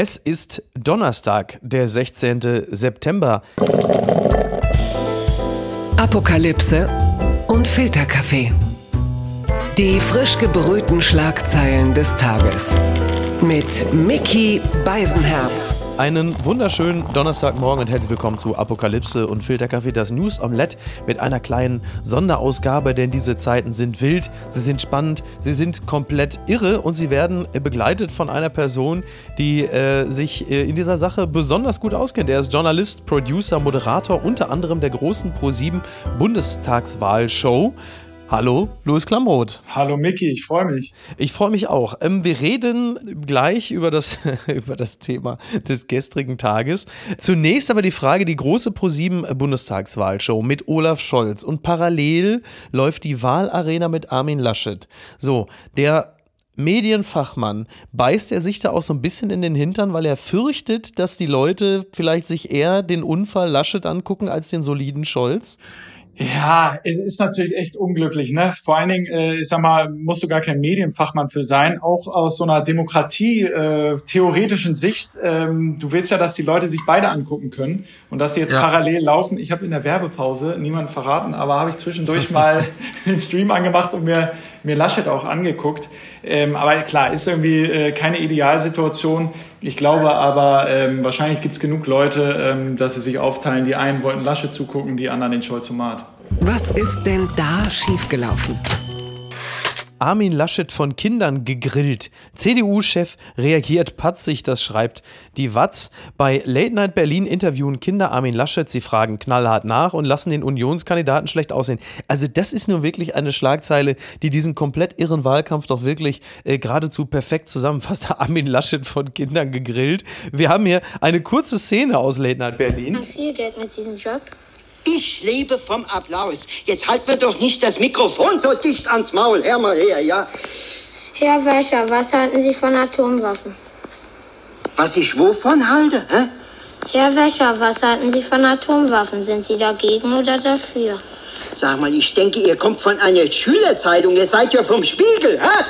Es ist Donnerstag, der 16. September. Apokalypse und Filterkaffee. Die frisch gebrühten Schlagzeilen des Tages. Mit Mickey Beisenherz. Einen wunderschönen Donnerstagmorgen und herzlich willkommen zu Apokalypse und Filterkaffee, das News Omelette mit einer kleinen Sonderausgabe, denn diese Zeiten sind wild, sie sind spannend, sie sind komplett irre und sie werden begleitet von einer Person, die äh, sich äh, in dieser Sache besonders gut auskennt. Er ist Journalist, Producer, Moderator unter anderem der großen Pro7 Bundestagswahlshow. Hallo, Louis Klamroth. Hallo Micky, ich freue mich. Ich freue mich auch. Ähm, wir reden gleich über das, über das Thema des gestrigen Tages. Zunächst aber die Frage, die große ProSieben Bundestagswahlshow mit Olaf Scholz und parallel läuft die Wahlarena mit Armin Laschet. So, der Medienfachmann, beißt er sich da auch so ein bisschen in den Hintern, weil er fürchtet, dass die Leute vielleicht sich eher den Unfall Laschet angucken als den soliden Scholz? Ja, es ist natürlich echt unglücklich, ne? Vor allen Dingen, äh, ich sag mal, musst du gar kein Medienfachmann für sein. Auch aus so einer Demokratie äh, Sicht. Ähm, du willst ja, dass die Leute sich beide angucken können und dass sie jetzt ja. parallel laufen. Ich habe in der Werbepause niemand verraten, aber habe ich zwischendurch mal den Stream angemacht und mir mir Laschet auch angeguckt. Ähm, aber klar, ist irgendwie äh, keine Idealsituation. Ich glaube aber, ähm, wahrscheinlich gibt's genug Leute, ähm, dass sie sich aufteilen. Die einen wollten Laschet zugucken, die anderen den Scholzomat. Was ist denn da schiefgelaufen? Armin Laschet von Kindern gegrillt. CDU-Chef reagiert patzig, das schreibt die Watz. Bei Late Night Berlin interviewen Kinder Armin Laschet. Sie fragen knallhart nach und lassen den Unionskandidaten schlecht aussehen. Also, das ist nur wirklich eine Schlagzeile, die diesen komplett irren Wahlkampf doch wirklich äh, geradezu perfekt zusammenfasst. Armin Laschet von Kindern gegrillt. Wir haben hier eine kurze Szene aus Late Night Berlin. Viel Geld mit diesem Job. Ich lebe vom Applaus. Jetzt halt mir doch nicht das Mikrofon so dicht ans Maul. Hör mal her, ja? Herr Wäscher, was halten Sie von Atomwaffen? Was ich wovon halte, hä? Herr Wäscher, was halten Sie von Atomwaffen? Sind Sie dagegen oder dafür? Sag mal, ich denke, ihr kommt von einer Schülerzeitung. Ihr seid ja vom Spiegel, hä?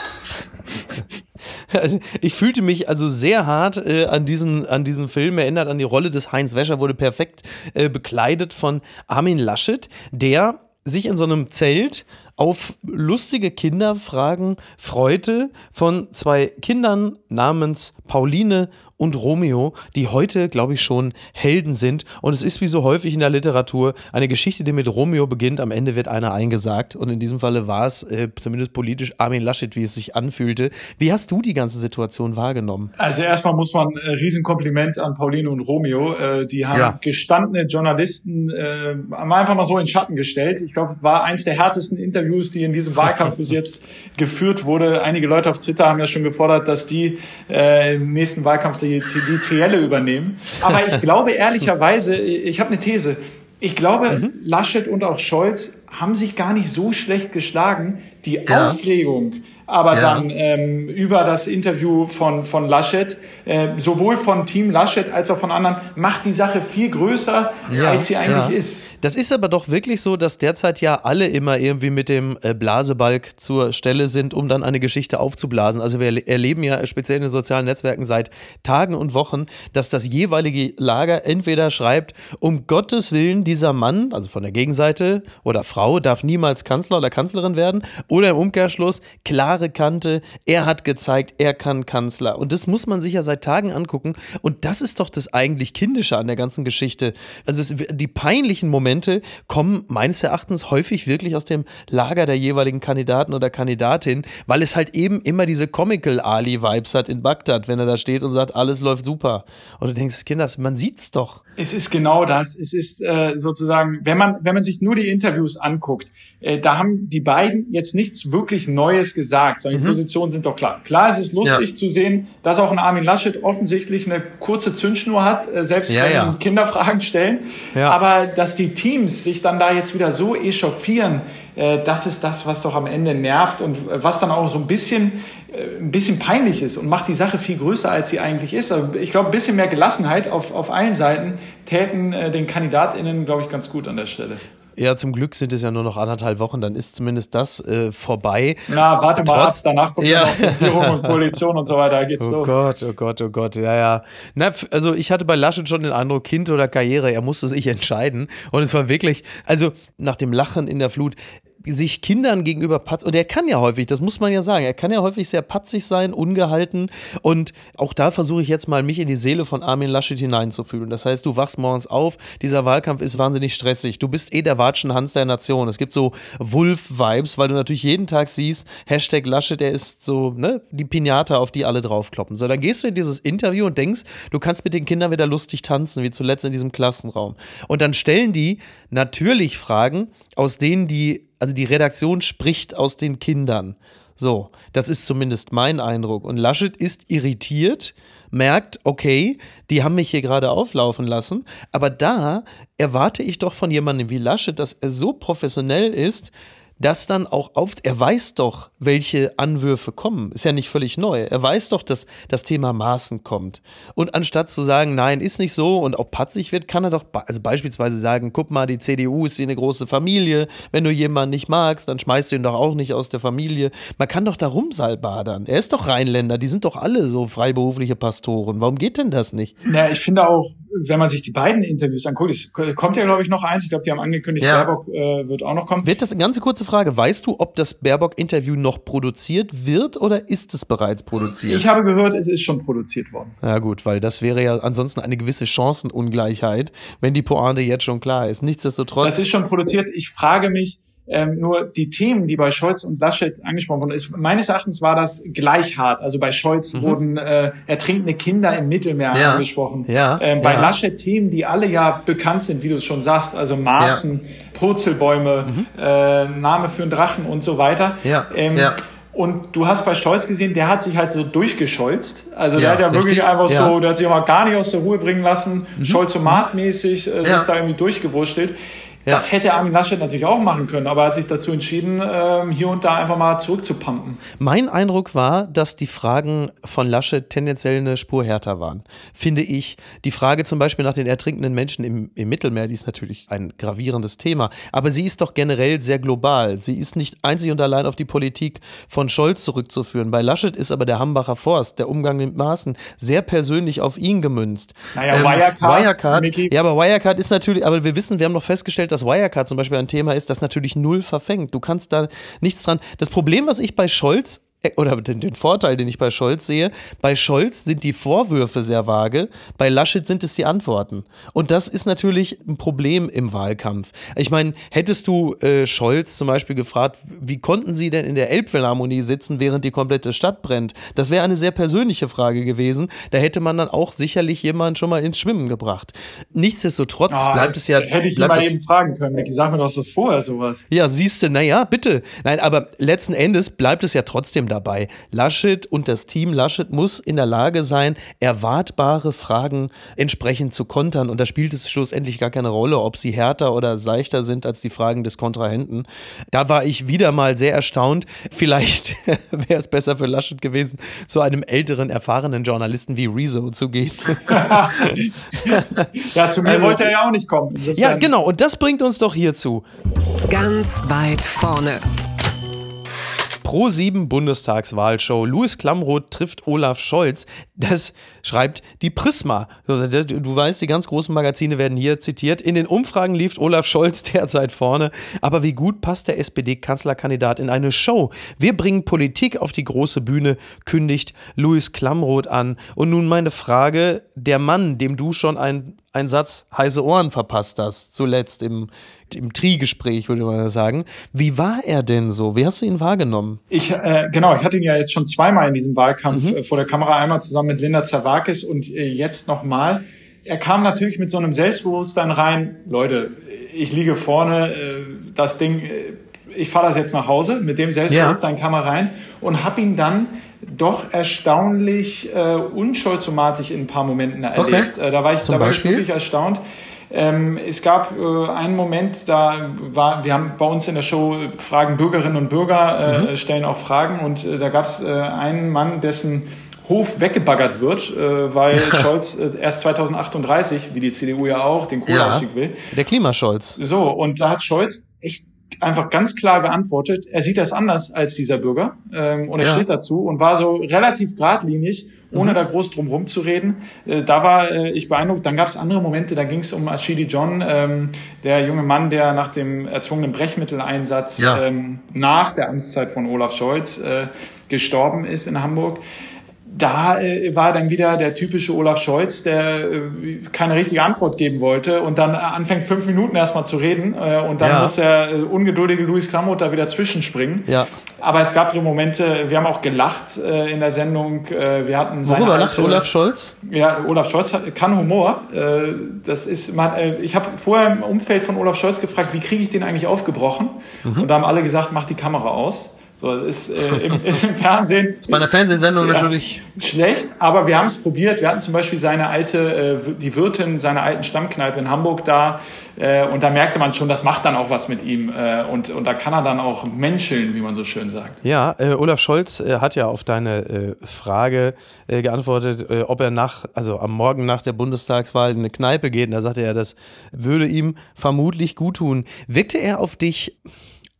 Also ich fühlte mich also sehr hart äh, an, diesen, an diesen Film erinnert, an die Rolle des Heinz Wäscher, wurde perfekt äh, bekleidet von Armin Laschet, der sich in so einem Zelt auf lustige Kinderfragen freute von zwei Kindern namens Pauline und Romeo, die heute, glaube ich, schon Helden sind. Und es ist wie so häufig in der Literatur eine Geschichte, die mit Romeo beginnt. Am Ende wird einer eingesagt. Und in diesem Falle war es äh, zumindest politisch Armin Laschet, wie es sich anfühlte. Wie hast du die ganze Situation wahrgenommen? Also erstmal muss man äh, Riesenkompliment an Pauline und Romeo. Äh, die haben ja. gestandene Journalisten äh, einfach mal so in Schatten gestellt. Ich glaube, war eins der härtesten Interviews, die in diesem Wahlkampf bis jetzt geführt wurde. Einige Leute auf Twitter haben ja schon gefordert, dass die äh, im nächsten Wahlkampf die, die Trielle übernehmen. Aber ich glaube ehrlicherweise, ich habe eine These. Ich glaube, mhm. Laschet und auch Scholz haben sich gar nicht so schlecht geschlagen. Die ja. Aufregung, aber ja. dann ähm, über das Interview von, von Laschet, äh, sowohl von Team Laschet als auch von anderen, macht die Sache viel größer, ja. als sie eigentlich ja. ist. Das ist aber doch wirklich so, dass derzeit ja alle immer irgendwie mit dem äh, Blasebalg zur Stelle sind, um dann eine Geschichte aufzublasen. Also wir erleben ja speziell in den sozialen Netzwerken seit Tagen und Wochen, dass das jeweilige Lager entweder schreibt, um Gottes Willen, dieser Mann, also von der Gegenseite oder Frau, darf niemals Kanzler oder Kanzlerin werden, oder im Umkehrschluss, klar klare Kante. Er hat gezeigt, er kann Kanzler. Und das muss man sich ja seit Tagen angucken. Und das ist doch das eigentlich Kindische an der ganzen Geschichte. Also es, die peinlichen Momente kommen meines Erachtens häufig wirklich aus dem Lager der jeweiligen Kandidaten oder Kandidatin, weil es halt eben immer diese Comical-Ali-Vibes hat in Bagdad, wenn er da steht und sagt, alles läuft super. Und du denkst, Kinders, man sieht's doch. Es ist genau das. Es ist äh, sozusagen, wenn man, wenn man sich nur die Interviews anguckt, äh, da haben die beiden jetzt nichts wirklich Neues gesagt sondern die mhm. Positionen sind doch klar. Klar ist es lustig ja. zu sehen, dass auch ein Armin Laschet offensichtlich eine kurze Zündschnur hat, äh, selbst ja, wenn ja. Kinderfragen stellen. Ja. Aber dass die Teams sich dann da jetzt wieder so echauffieren, äh, das ist das, was doch am Ende nervt und was dann auch so ein bisschen, äh, ein bisschen peinlich ist und macht die Sache viel größer, als sie eigentlich ist. Also ich glaube, ein bisschen mehr Gelassenheit auf, auf allen Seiten täten den KandidatInnen, glaube ich, ganz gut an der Stelle. Ja, zum Glück sind es ja nur noch anderthalb Wochen, dann ist zumindest das äh, vorbei. Na, warte mal Trotz, ab, danach kommt ja noch Regierung und Koalition und so weiter, da geht's oh los. Oh Gott, oh Gott, oh Gott, ja, ja. Na, also ich hatte bei Laschet schon den Eindruck, Kind oder Karriere, er musste sich entscheiden. Und es war wirklich, also nach dem Lachen in der Flut, sich Kindern gegenüber patzig, und er kann ja häufig, das muss man ja sagen, er kann ja häufig sehr patzig sein, ungehalten und auch da versuche ich jetzt mal, mich in die Seele von Armin Laschet hineinzufühlen. Das heißt, du wachst morgens auf, dieser Wahlkampf ist wahnsinnig stressig, du bist eh der Watschenhans der Nation. Es gibt so Wulf-Vibes, weil du natürlich jeden Tag siehst, Hashtag Laschet, der ist so, ne, die Pinata, auf die alle draufkloppen. So, dann gehst du in dieses Interview und denkst, du kannst mit den Kindern wieder lustig tanzen, wie zuletzt in diesem Klassenraum. Und dann stellen die natürlich Fragen, aus denen die also die Redaktion spricht aus den Kindern. So, das ist zumindest mein Eindruck. Und Laschet ist irritiert, merkt, okay, die haben mich hier gerade auflaufen lassen, aber da erwarte ich doch von jemandem wie Laschet, dass er so professionell ist, das dann auch auf. Er weiß doch, welche Anwürfe kommen. Ist ja nicht völlig neu. Er weiß doch, dass das Thema Maßen kommt. Und anstatt zu sagen, nein, ist nicht so und auch patzig wird, kann er doch also beispielsweise sagen: guck mal, die CDU ist wie eine große Familie. Wenn du jemanden nicht magst, dann schmeißt du ihn doch auch nicht aus der Familie. Man kann doch da rumsalbadern. Er ist doch Rheinländer. Die sind doch alle so freiberufliche Pastoren. Warum geht denn das nicht? Na, ich finde auch, wenn man sich die beiden Interviews anguckt, es kommt ja, glaube ich, noch eins. Ich glaube, die haben angekündigt, ja. Baerbock äh, wird auch noch kommen. Wird das eine ganz kurze Frage? Weißt du, ob das Baerbock-Interview noch produziert wird oder ist es bereits produziert? Ich habe gehört, es ist schon produziert worden. Ja, gut, weil das wäre ja ansonsten eine gewisse Chancenungleichheit, wenn die Pointe jetzt schon klar ist. Nichtsdestotrotz. Das ist schon produziert. Ich frage mich, ähm, nur die Themen, die bei Scholz und Laschet angesprochen wurden, ist, meines Erachtens war das gleich hart. Also bei Scholz mhm. wurden äh, ertrinkende Kinder im Mittelmeer ja. angesprochen. Ja. Ähm, bei ja. Laschet Themen, die alle ja bekannt sind, wie du es schon sagst, also Maßen, ja. Purzelbäume, mhm. äh, Name für einen Drachen und so weiter. Ja. Ähm, ja. Und du hast bei Scholz gesehen, der hat sich halt so durchgescholzt. Also ja, der hat ja richtig. wirklich einfach ja. so, der hat sich auch mal gar nicht aus der Ruhe bringen lassen, mhm. Scholzomat-mäßig äh, ja. sich da irgendwie durchgewurschtelt. Ja. Das hätte Armin Laschet natürlich auch machen können, aber er hat sich dazu entschieden, ähm, hier und da einfach mal zurückzupumpen. Mein Eindruck war, dass die Fragen von Laschet tendenziell eine Spur härter waren. Finde ich. Die Frage zum Beispiel nach den ertrinkenden Menschen im, im Mittelmeer, die ist natürlich ein gravierendes Thema, aber sie ist doch generell sehr global. Sie ist nicht einzig und allein auf die Politik von Scholz zurückzuführen. Bei Laschet ist aber der Hambacher Forst, der Umgang mit Maßen, sehr persönlich auf ihn gemünzt. Naja, ähm, Wirecard. Wirecard ja, aber Wirecard ist natürlich, aber wir wissen, wir haben noch festgestellt, dass dass Wirecard zum Beispiel ein Thema ist, das natürlich null verfängt. Du kannst da nichts dran. Das Problem, was ich bei Scholz oder den, den, Vorteil, den ich bei Scholz sehe, bei Scholz sind die Vorwürfe sehr vage, bei Laschet sind es die Antworten. Und das ist natürlich ein Problem im Wahlkampf. Ich meine, hättest du äh, Scholz zum Beispiel gefragt, wie konnten sie denn in der Elbphilharmonie sitzen, während die komplette Stadt brennt? Das wäre eine sehr persönliche Frage gewesen. Da hätte man dann auch sicherlich jemanden schon mal ins Schwimmen gebracht. Nichtsdestotrotz oh, bleibt es ja. Hätte ich mal eben fragen können, Micky, sag mir doch so vorher sowas. Ja, siehst du, naja, bitte. Nein, aber letzten Endes bleibt es ja trotzdem dabei. Laschet und das Team Laschet muss in der Lage sein, erwartbare Fragen entsprechend zu kontern. Und da spielt es schlussendlich gar keine Rolle, ob sie härter oder seichter sind als die Fragen des Kontrahenten. Da war ich wieder mal sehr erstaunt. Vielleicht wäre es besser für Laschet gewesen, zu einem älteren, erfahrenen Journalisten wie Rezo zu gehen. ja, zu mir also, wollte er ja auch nicht kommen. Ja, genau. Und das bringt uns doch hierzu. Ganz weit vorne. Pro7 Bundestagswahlshow. Louis Klamroth trifft Olaf Scholz. Das schreibt die Prisma. Du weißt, die ganz großen Magazine werden hier zitiert. In den Umfragen lief Olaf Scholz derzeit vorne. Aber wie gut passt der SPD-Kanzlerkandidat in eine Show? Wir bringen Politik auf die große Bühne, kündigt Louis Klamroth an. Und nun meine Frage: Der Mann, dem du schon ein einen Satz heiße Ohren verpasst hast, zuletzt im, im Tri-Gespräch, würde man sagen. Wie war er denn so? Wie hast du ihn wahrgenommen? Ich, äh, genau, ich hatte ihn ja jetzt schon zweimal in diesem Wahlkampf mhm. äh, vor der Kamera, einmal zusammen mit Linda Zerwakis und äh, jetzt nochmal. Er kam natürlich mit so einem Selbstbewusstsein rein, Leute, ich liege vorne, äh, das Ding äh, ich fahre das jetzt nach Hause, mit dem Selbstbewusstsein ja. kam er rein und habe ihn dann doch erstaunlich äh, unschuldsomatisch in ein paar Momenten erlebt. Okay. Äh, da war ich, da war ich wirklich erstaunt. Ähm, es gab äh, einen Moment, da war, wir haben bei uns in der Show Fragen Bürgerinnen und Bürger äh, mhm. stellen auch Fragen und äh, da gab es äh, einen Mann, dessen Hof weggebaggert wird, äh, weil Scholz äh, erst 2038, wie die CDU ja auch, den Kohleausstieg Ja. will. Der Klimascholz. So, und da hat Scholz echt einfach ganz klar geantwortet, er sieht das anders als dieser Bürger ähm, und er Ja. steht dazu und war so relativ geradlinig, ohne da groß drum rumzureden. Äh, da war äh, ich beeindruckt. Dann gab es andere Momente, da ging es um Ashidi John, ähm, der junge Mann, der nach dem erzwungenen Brechmitteleinsatz Ja. ähm, nach der Amtszeit von Olaf Scholz äh, gestorben ist in Hamburg da äh, war dann wieder der typische Olaf Scholz, der äh, keine richtige Antwort geben wollte und dann anfängt fünf Minuten erstmal zu reden äh, und dann Ja. muss der äh, ungeduldige Luis Kramroth da wieder zwischenspringen. Ja. Aber es gab so Momente, wir haben auch gelacht äh, in der Sendung. Äh, wir hatten seine Worüber lacht Olaf Scholz? ja, Olaf Scholz hat, kann Humor. Äh, das ist, man, äh, ich habe vorher im Umfeld von Olaf Scholz gefragt, wie kriege ich den eigentlich aufgebrochen? Mhm. Und da haben alle gesagt, mach die Kamera aus. So, das ist, äh, im, ist im Fernsehen Bei einer Fernsehsendung Ja. natürlich. schlecht, aber wir haben es probiert. Wir hatten zum Beispiel seine alte, äh, die Wirtin seiner alten Stammkneipe in Hamburg da äh, und da merkte man schon, das macht dann auch was mit ihm äh, und, und da kann er dann auch menscheln, wie man so schön sagt. Ja, äh, Olaf Scholz äh, hat ja auf deine äh, Frage äh, geantwortet, äh, ob er nach, also am Morgen nach der Bundestagswahl in eine Kneipe geht. Und da sagte er, das würde ihm vermutlich gut tun. Wirkte er auf dich,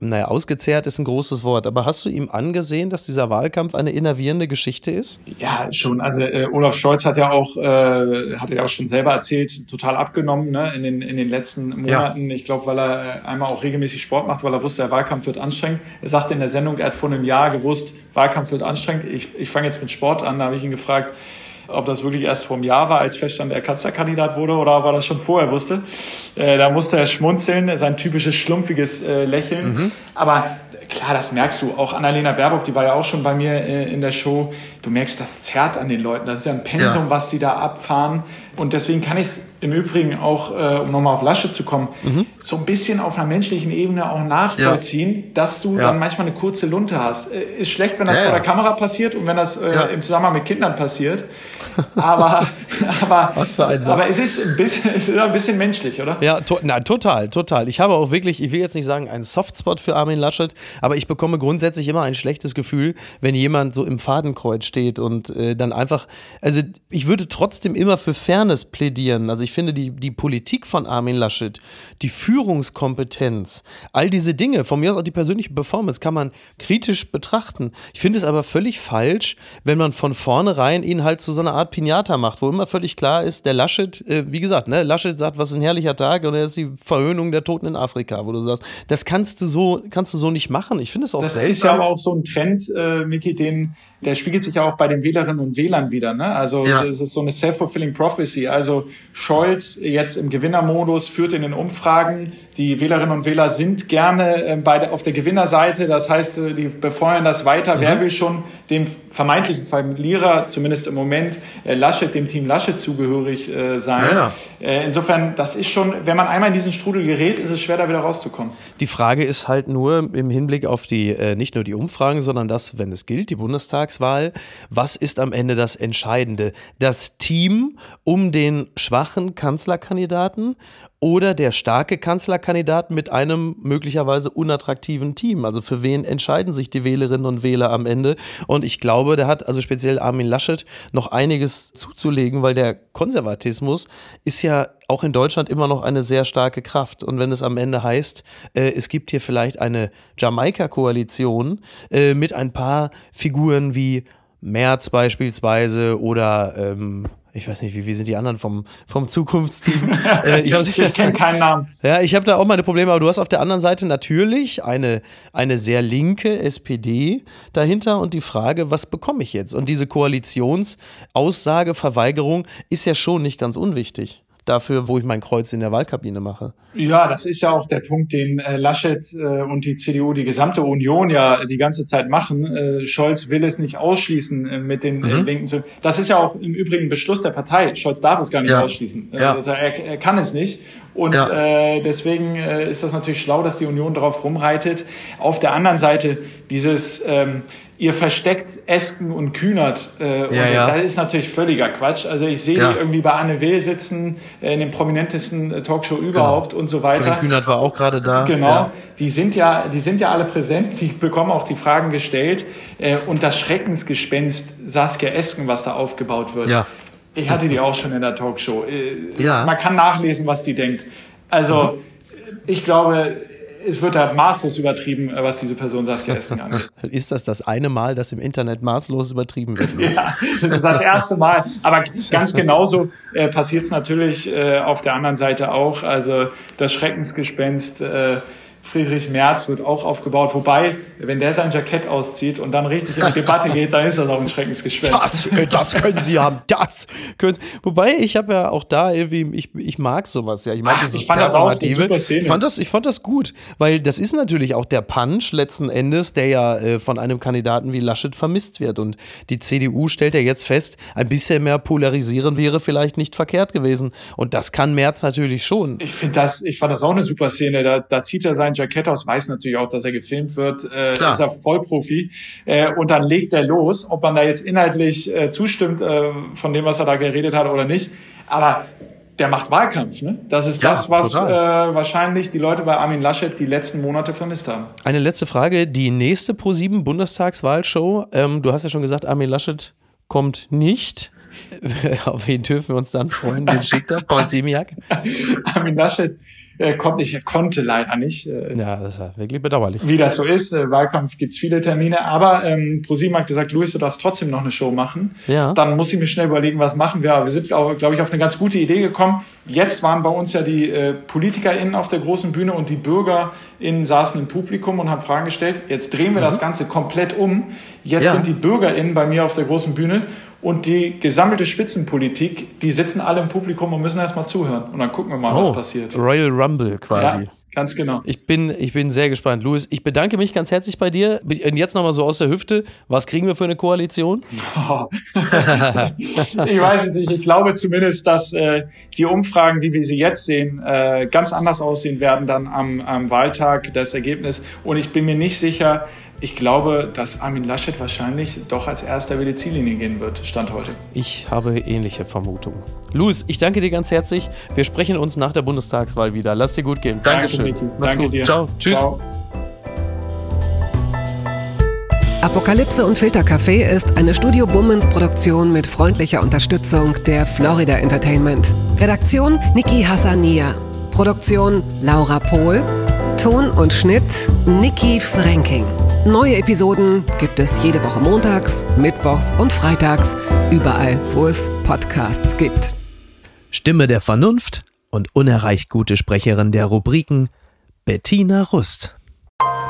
naja, ausgezehrt ist ein großes Wort, aber hast du ihm angesehen, dass dieser Wahlkampf eine innervierende Geschichte ist? Ja, schon. Also äh, Olaf Scholz hat ja auch, äh, hatte ja auch schon selber erzählt, total abgenommen ne, in, den, in den letzten Monaten. Ich glaube, weil er äh, einmal auch regelmäßig Sport macht, weil er wusste, der Wahlkampf wird anstrengend. Er sagte in der Sendung, er hat vor einem Jahr gewusst, Wahlkampf wird anstrengend. Ich, ich fange jetzt mit Sport an. Da habe ich ihn gefragt, ob das wirklich erst vor einem Jahr war, als feststand, er Kanzlerkandidat wurde, oder ob er das schon vorher wusste. Äh, da musste er schmunzeln, sein typisches schlumpfiges äh, Lächeln. Aber klar, das merkst du. Auch Annalena Baerbock, die war ja auch schon bei mir äh, in der Show. Du merkst, das zerrt an den Leuten. Das ist ja ein Pensum, Ja. was die da abfahren. Und deswegen kann ich es im Übrigen auch, äh, um nochmal auf Lasche zu kommen, so ein bisschen auf einer menschlichen Ebene auch nachvollziehen, dass du Ja. dann manchmal eine kurze Lunte hast. Äh, ist schlecht, wenn das Ja, vor ja. der Kamera passiert und wenn das Ja. im Zusammenhang mit Kindern passiert. Aber, aber, Was für ein Satz. aber es ist ein bisschen, es ist ein bisschen menschlich, oder? Ja, to na, total, total. Ich habe auch wirklich, ich will jetzt nicht sagen, einen Softspot für Armin Laschet, aber ich bekomme grundsätzlich immer ein schlechtes Gefühl, wenn jemand so im Fadenkreuz steht und äh, dann einfach, also ich würde trotzdem immer für Fairness plädieren. Also ich finde die, die Politik von Armin Laschet, die Führungskompetenz, all diese Dinge, von mir aus auch die persönliche Performance, kann man kritisch betrachten. Ich finde es aber völlig falsch, wenn man von vornherein ihn halt zu so einer Art Pinata macht, wo immer völlig klar ist, der Laschet, äh, wie gesagt, ne, Laschet sagt, was ein herrlicher Tag und er ist die Verhöhnung der Toten in Afrika, wo du sagst, das kannst du so, kannst du so nicht machen. Ich finde es auch Das seltsam. ist ja aber auch so ein Trend, äh, Miki, den, der spiegelt sich ja auch bei den Wählerinnen und Wählern wieder. Ne? Also Ja. das ist so eine self-fulfilling prophecy. Also Scholz jetzt im Gewinnermodus führt in den Umfragen. Die Wählerinnen und Wähler sind gerne äh, bei der, auf der Gewinnerseite. Das heißt, äh, die befeuern das weiter. Mhm. Wer will schon dem vermeintlichen Verlierer, zumindest im Moment, äh, Laschet, dem Team Laschet zugehörig äh, sein? Ja, Äh, insofern, das ist schon, wenn man einmal in diesen Strudel gerät, ist es schwer, da wieder rauszukommen. Die Frage ist halt nur im Hinblick auf die, äh, nicht nur die Umfragen, sondern das, wenn es gilt, die Bundestagswahl, was ist am Ende das Entscheidende? Das Team um den schwachen Kanzlerkandidaten oder der starke Kanzlerkandidat mit einem möglicherweise unattraktiven Team? Also für wen entscheiden sich die Wählerinnen und Wähler am Ende? Und ich glaube, der hat also speziell Armin Laschet noch einiges zuzulegen, weil der Konservatismus ist ja auch in Deutschland immer noch eine sehr starke Kraft. Und wenn es am Ende heißt, äh, es gibt hier vielleicht eine Jamaika-Koalition äh, mit ein paar Figuren wie Merz beispielsweise oder ähm, ich weiß nicht, wie, wie sind die anderen vom, vom Zukunftsteam? äh, ich Ich, ich kenne keinen Namen. ja, ich habe da auch meine Probleme, aber du hast auf der anderen Seite natürlich eine, eine sehr linke SPD dahinter und die Frage, was bekomme ich jetzt? Und diese Koalitionsaussage, Verweigerung ist ja schon nicht ganz unwichtig dafür, wo ich mein Kreuz in der Wahlkabine mache. Ja, das ist ja auch der Punkt, den äh, Laschet äh, und die CDU, die gesamte Union ja die ganze Zeit machen. Äh, Scholz will es nicht ausschließen äh, mit den äh, Mhm. Linken. Zu das ist ja auch im Übrigen Beschluss der Partei. Scholz darf es gar nicht Ja. ausschließen. Äh, Ja. also er, er kann es nicht. Und Ja. deswegen ist das natürlich schlau, dass die Union darauf rumreitet. Auf der anderen Seite dieses ähm, ihr versteckt Esken und Kühnert. Äh, ja, und ja. Das ist natürlich völliger Quatsch. Also ich sehe Ja. die irgendwie bei Anne Will sitzen, äh, in dem prominentesten äh, Talkshow überhaupt und so weiter. Kevin Kühnert war auch gerade da. Genau, die sind ja, die sind ja alle präsent, die bekommen auch die Fragen gestellt äh, und das Schreckensgespenst Saskia Esken, was da aufgebaut wird. Ja. Ich hatte die auch schon in der Talkshow. Äh, Ja. Mhm. Man kann nachlesen, was die denkt. Also ich glaube, es wird da maßlos übertrieben, äh, was diese Person Saskia Esken angeht. Ist das das eine Mal, dass im Internet maßlos übertrieben wird? Ja, das ist das erste Mal. Aber ganz genauso äh, passiert es natürlich äh, auf der anderen Seite auch. Also das Schreckensgespenst äh, Friedrich Merz wird auch aufgebaut. Wobei, wenn der sein Jackett auszieht und dann richtig in die Debatte geht, dann ist das auch ein Schreckensgespenst. Das, äh, das können Sie haben. Das können Sie. Wobei, ich habe ja auch da irgendwie, ich, ich mag sowas ja. Ich mag Ach, dieses ich fand das auch eine super Szene. Ich fand, das, ich fand das gut, weil das ist natürlich auch der Punch letzten Endes, der ja äh, von einem Kandidaten wie Laschet vermisst wird. Und die CDU stellt ja jetzt fest, ein bisschen mehr polarisieren wäre vielleicht nicht verkehrt gewesen. Und das kann Merz natürlich schon. Ich finde das, ich fand das auch eine super Szene. Da, da zieht er sein Jackett aus, weiß natürlich auch, dass er gefilmt wird, äh, Klar. ist er Vollprofi. Äh, und dann legt er los, ob man da jetzt inhaltlich äh, zustimmt äh, von dem, was er da geredet hat oder nicht. Aber der macht Wahlkampf, ne? Das ist Ja, das, was äh, wahrscheinlich die Leute bei Armin Laschet die letzten Monate vermisst haben. Eine letzte Frage. Die nächste Pro7 Bundestagswahlshow. Ähm, du hast ja schon gesagt, Armin Laschet kommt nicht. Auf wen dürfen wir uns dann freuen? Wen schickt er? Paul Ziemiak? Armin Laschet äh, kommt er konnte leider nicht. Äh, Ja, das ist ja wirklich bedauerlich. wie das so ist. Äh, Wahlkampf gibt's viele Termine, aber ähm, ProSieben hat gesagt, Luis, du darfst trotzdem noch eine Show machen. Ja. Dann muss ich mir schnell überlegen, was machen wir. Aber wir sind, glaube ich, auf eine ganz gute Idee gekommen. Jetzt waren bei uns ja die äh, PolitikerInnen auf der großen Bühne und die BürgerInnen saßen im Publikum und haben Fragen gestellt. Jetzt drehen wir das Ganze komplett um. Jetzt Mhm. Ja. sind die BürgerInnen bei mir auf der großen Bühne und die gesammelte Spitzenpolitik, die sitzen alle im Publikum und müssen erstmal zuhören. Und dann gucken wir mal, was passiert. Royal Rumble quasi. Ja, ganz genau. Ich bin, ich bin sehr gespannt. Louis, ich bedanke mich ganz herzlich bei dir. Und jetzt nochmal so aus der Hüfte. Was kriegen wir für eine Koalition? ich weiß es nicht. Ich glaube zumindest, dass äh, die Umfragen, wie wir sie jetzt sehen, äh, ganz anders aussehen werden dann am, am Wahltag, das Ergebnis. Und ich bin mir nicht sicher, ich glaube, dass Armin Laschet wahrscheinlich doch als erster über die Ziellinie gehen wird, Stand heute. Ich habe ähnliche Vermutungen. Louis, ich danke dir ganz herzlich. Wir sprechen uns nach der Bundestagswahl wieder. Lass dir gut gehen. Dankeschön. Niki. Mach's Danke gut. dir. Ciao. Tschüss. Ciao. Apokalypse und Filtercafé ist eine Studio Bummens Produktion mit freundlicher Unterstützung der Florida Entertainment. Redaktion Niki Hassania. Produktion Laura Pohl. Ton und Schnitt Niki Franking. Neue Episoden gibt es jede Woche montags, mittwochs und freitags, überall, wo es Podcasts gibt. Stimme der Vernunft und unerreicht gute Sprecherin der Rubriken Bettina Rust.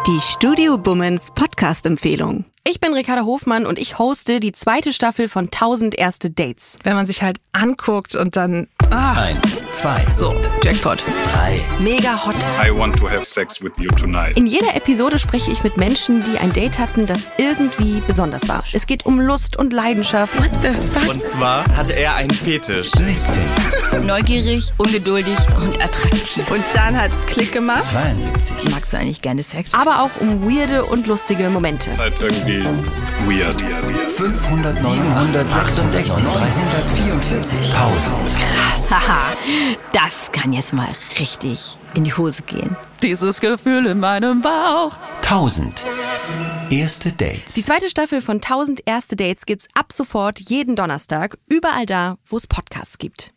Die Studio Bummens Podcast-Empfehlung. Ich bin Ricarda Hofmann und ich hoste die zweite Staffel von 1000 erste Dates. Wenn man sich halt anguckt und dann. Ah, Eins, zwei, so, Jackpot. drei. Mega hot. I want to have sex with you tonight. In jeder Episode spreche ich mit Menschen, die ein Date hatten, das irgendwie besonders war. Es geht um Lust und Leidenschaft. What the fuck? Und zwar hatte er einen Fetisch. 17, Neugierig, ungeduldig und attraktiv. Und dann hat's Klick gemacht. 72, Magst du eigentlich gerne Sex? Aber auch um weirde und lustige Momente. Ist halt irgendwie weird. 500, 766, 344, 1000. Haha, das kann jetzt mal richtig in die Hose gehen. Dieses Gefühl in meinem Bauch. 1000. Erste Dates. Die zweite Staffel von 1000 erste Dates gibt's ab sofort jeden Donnerstag, überall da, wo es Podcasts gibt.